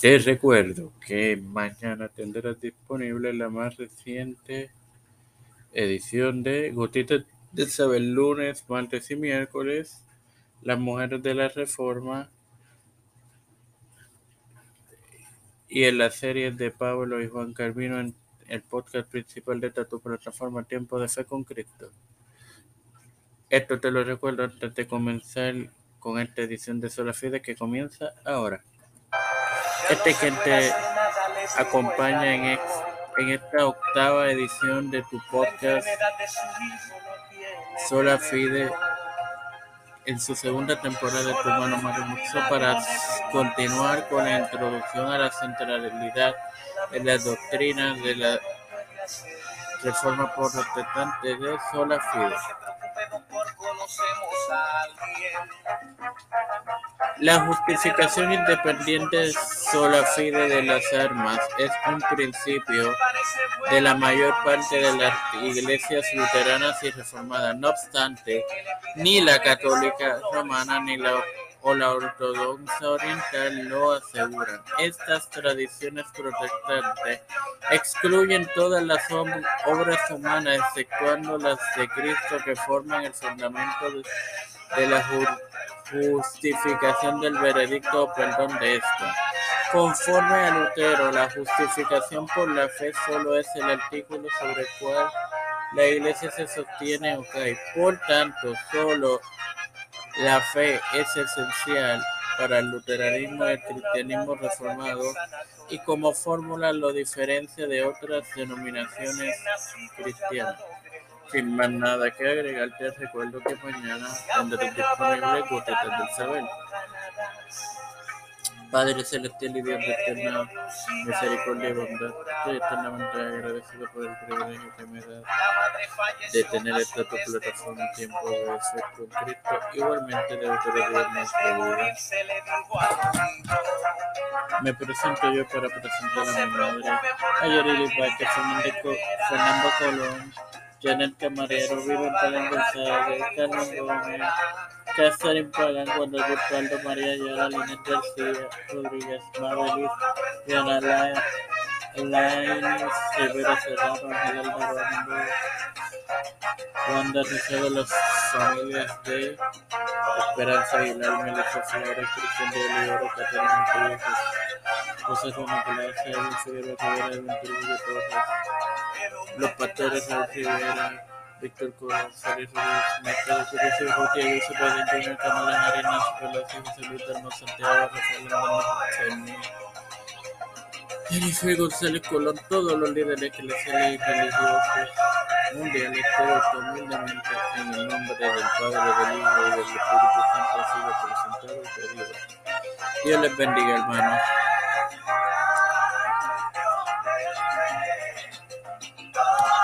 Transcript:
Te recuerdo que mañana tendrás disponible la más reciente edición de Gotitas de Saber lunes, martes y miércoles. Las mujeres de la Reforma y en las series de Pablo y Juan Carvino en el podcast principal de tu plataforma Tiempo de Fe con Cristo. Esto te lo recuerdo antes de comenzar con esta edición de Sola Fide que comienza ahora. Este que te acompaña en, en esta octava edición de tu podcast Sola Fide en su segunda temporada de Tu Mano Marimuxo para continuar con la introducción a la centralidad de la doctrina de la Reforma Protestante de Sola Fide. La justificación independiente sola fide de las armas es un principio de la mayor parte de las iglesias luteranas y reformadas. No obstante, ni la católica romana ni la o la ortodoxa oriental lo aseguran. Estas tradiciones protestantes excluyen todas las obras humanas, exceptuando las de Cristo, que forman el fundamento de, la justificación del veredicto o perdón de esto. Conforme a Lutero, la justificación por la fe solo es el artículo sobre el cual la iglesia se sostiene o cae. Por tanto, solo la fe es esencial para el luteranismo y el cristianismo reformado y como fórmula lo diferencia de otras denominaciones cristianas. Sin más nada que agregar, te recuerdo que mañana tendré disponible Gotetas del Saber. Padre celestial y Dios de eterna misericordia y bondad, estoy eternamente agradecido por el privilegio que me da de tener esta tu plataforma en tiempo de ser con Cristo, igualmente de autoridad nuestra vida. Me presento yo para presentar a mi madre, Ayarili Pache, Fernando Colón, Janet Camarero, Vivian González, Carmen Gómez, Catherine Pagan, Cuando Osvaldo María Ayala, Linet García, Rodríguez, Mabelis, Diana Lainez, Rivera Serrano, Ángel Alvarado, Wanda Rizado, las familias de Esperanza Aguilar, Melissa Cristian de Catarina José Juan Palacio, Edwin Rivera, Edwin Trujillo Los Pastores, Víctor González Ruiz, Mercado Curioso, Jotia, Yusuf Biden Jr., Kamala Arenas, José Luis Santiago, Rafael Jennifer González Colón, todos los líderes eclesiales y religiosos mundiales, todos humildemente en el nombre del Padre, del Hijo y del Espíritu Santo sido presentado y. Dios les bendiga, hermanos.